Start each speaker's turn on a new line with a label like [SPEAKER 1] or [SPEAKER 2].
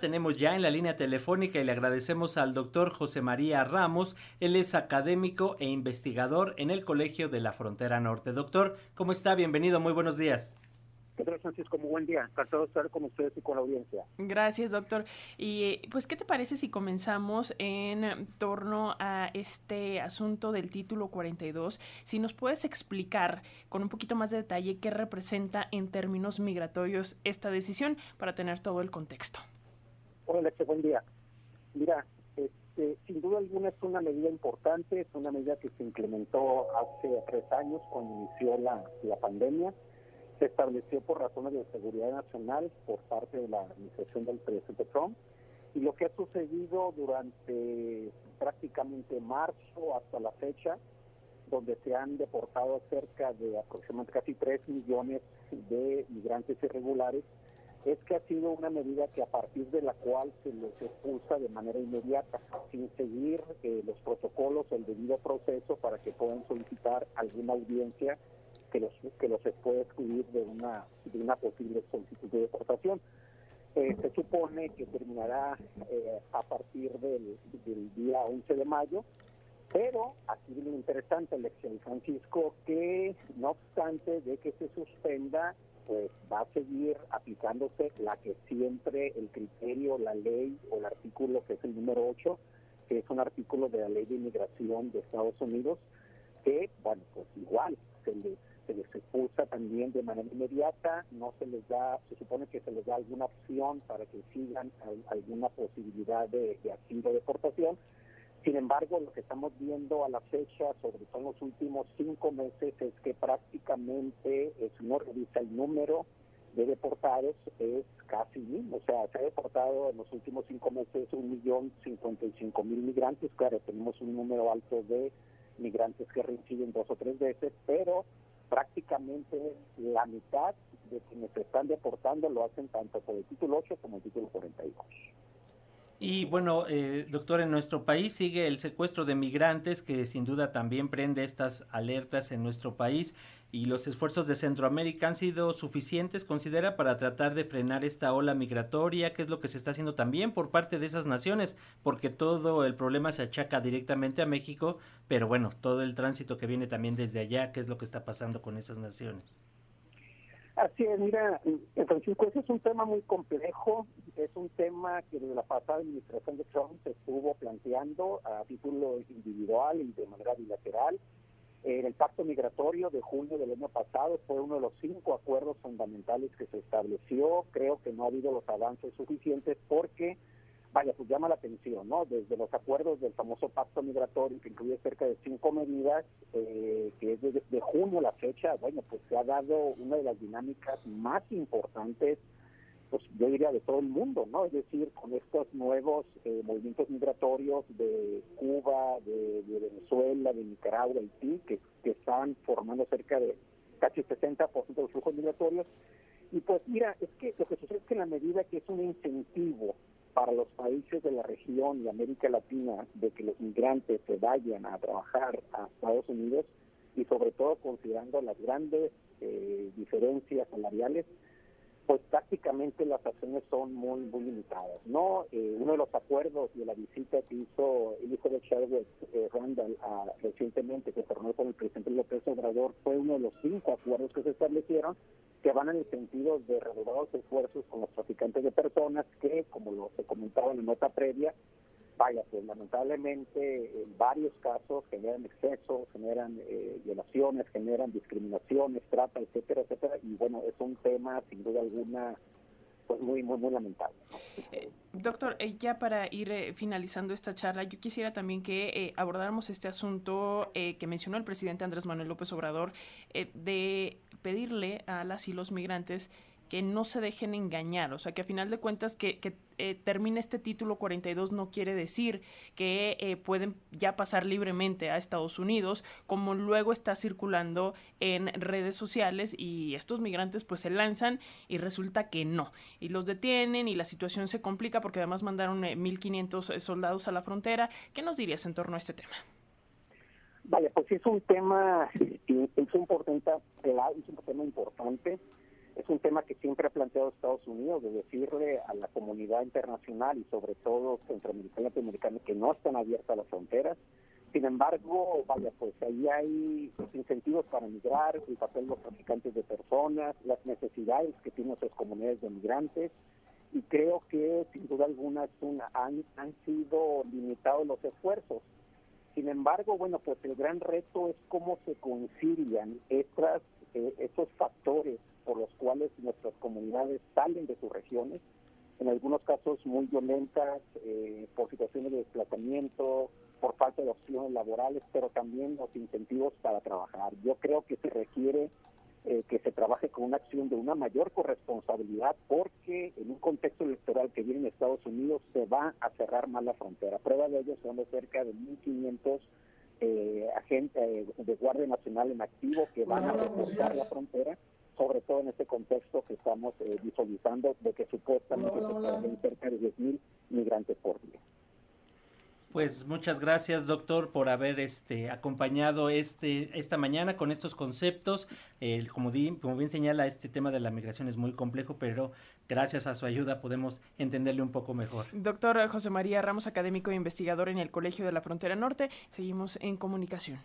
[SPEAKER 1] Tenemos ya en la línea telefónica y le agradecemos al doctor José María Ramos. Él es académico e investigador en el Colegio de la Frontera Norte. Doctor, ¿cómo está? Bienvenido, muy buenos días.
[SPEAKER 2] Pedro Francisco, muy buen día. Encantado de estar con ustedes y con la audiencia.
[SPEAKER 3] Gracias, doctor. Y pues, ¿qué te parece si comenzamos en torno a este asunto del título 42? Si nos puedes explicar con un poquito más de detalle qué representa en términos migratorios esta decisión para tener todo el contexto.
[SPEAKER 2] Hola, buen día. Mira, este, sin duda alguna es una medida importante, es una medida que se implementó hace tres años cuando inició la, la pandemia. Se estableció por razones de seguridad nacional por parte de la administración del presidente Trump. Y lo que ha sucedido durante prácticamente marzo hasta la fecha, donde se han deportado cerca de aproximadamente casi 3 millones de migrantes irregulares, es que ha sido una medida que a partir de la cual se les expulsa de manera inmediata, sin seguir eh, los protocolos el debido proceso para que puedan solicitar alguna audiencia que los que los pueda excluir de una de una posible solicitud de deportación. Eh, se supone que terminará eh, a partir del, día 11 de mayo, pero aquí viene interesante, elección Francisco, que no obstante de que se suspenda, pues va a seguir aplicándose la que siempre el criterio, la ley o el artículo que es el número 8, que es un artículo de la ley de inmigración de Estados Unidos, que, bueno, pues igual se les, se les expulsa también de manera inmediata, no se les da, se supone que se les da alguna opción para que sigan alguna posibilidad de, de asilo de deportación, sin embargo, lo que estamos viendo a la fecha, sobre todo en los últimos cinco meses, es que prácticamente, si uno revisa el número de deportados, es casi mismo. O sea, se ha deportado en los últimos cinco meses un millón cincuenta y cinco mil migrantes. Claro, tenemos un número alto de migrantes que reinciden dos o tres veces, pero prácticamente la mitad de quienes están deportando lo hacen tanto por el título 8 como el título 42.
[SPEAKER 1] Y bueno, eh, doctor, en nuestro país sigue el secuestro de migrantes que sin duda también prende estas alertas en nuestro país y los esfuerzos de Centroamérica han sido suficientes, considera, para tratar de frenar esta ola migratoria, que es lo que se está haciendo también por parte de esas naciones, porque todo el problema se achaca directamente a México, pero bueno, todo el tránsito que viene también desde allá, ¿qué es lo que está pasando con esas naciones?
[SPEAKER 2] Así es, mira, Francisco, ese es un tema muy complejo, es un tema que desde la pasada administración de Trump se estuvo planteando a título individual y de manera bilateral. En el pacto migratorio de junio del año pasado fue uno de los cinco acuerdos fundamentales que se estableció. Creo que no ha habido los avances suficientes porque vaya, pues llama la atención, ¿no? Desde los acuerdos del famoso pacto migratorio, que incluye cerca de cinco medidas, eh, que es de junio la fecha, bueno, pues se ha dado una de las dinámicas más importantes, pues yo diría de todo el mundo, ¿no? Es decir, con estos nuevos eh, movimientos migratorios de Cuba, de, Venezuela, de Nicaragua, Haití, que, que están formando cerca de casi 60% de los flujos migratorios. Y pues mira, es que lo que sucede es que la medida que es un incentivo para los países de la región y América Latina de que los migrantes se vayan a trabajar a Estados Unidos y sobre todo considerando las grandes eh, diferencias salariales, pues prácticamente las acciones son muy, muy limitadas. no eh, Uno de los acuerdos de la visita que hizo el hijo de Sherwood, eh, Randall, recientemente, que se reunió con el presidente López Obrador, fue uno de los cinco acuerdos que se establecieron que van en el sentido de renovados esfuerzos con los traficantes de personas que, como lo se comentaba en la nota previa, vaya, pues lamentablemente en varios casos generan excesos, generan eh, violaciones, generan discriminaciones, trata, etcétera, etcétera, y bueno, es un tema sin duda alguna pues muy, muy, muy lamentable.
[SPEAKER 3] Eh, doctor, eh, ya para ir finalizando esta charla, yo quisiera también que abordáramos este asunto que mencionó el presidente Andrés Manuel López Obrador de pedirle a las y los migrantes que no se dejen engañar, o sea, que a final de cuentas que, que eh, termine este título 42 no quiere decir que eh, pueden ya pasar libremente a Estados Unidos, como luego está circulando en redes sociales y estos migrantes pues se lanzan y resulta que no, y los detienen y la situación se complica porque además mandaron 1.500 eh, soldados a la frontera. ¿Qué nos dirías en torno a este tema?
[SPEAKER 2] Vaya, pues es un tema, es un, es un tema importante es un tema que siempre ha planteado Estados Unidos, de decirle a la comunidad internacional y sobre todo centroamericana y latinoamericana que no están abiertas las fronteras. Sin embargo, vaya, pues ahí hay incentivos para migrar, el papel de los traficantes de personas, las necesidades que tienen nuestras comunidades de migrantes, y creo que sin duda alguna es han, han sido limitados los esfuerzos. Sin embargo, bueno, pues el gran reto es cómo se concilian estas, eh, esos factores por los cuales nuestras comunidades salen de sus regiones, en algunos casos muy violentas, eh, por situaciones de desplazamiento, por falta de opciones laborales, pero también los incentivos para trabajar. Yo creo que se requiere eh, que se trabaje con una acción de una mayor corresponsabilidad porque en un contexto electoral que viene en Estados Unidos se va a cerrar más la frontera. Prueba de ello son de cerca de 1.500 eh, agentes de Guardia Nacional en activo que van a reforzar la frontera sobre todo en este contexto que estamos eh, visualizando de que supuestamente se cerca de 10.000 migrantes por día.
[SPEAKER 1] Pues muchas gracias, doctor, por haber este acompañado este esta mañana con estos conceptos. El como, como bien señala, este tema de la migración es muy complejo, pero gracias a su ayuda podemos entenderle un poco mejor.
[SPEAKER 3] Doctor José María Ramos, académico e investigador en el Colegio de la Frontera Norte, seguimos en comunicación.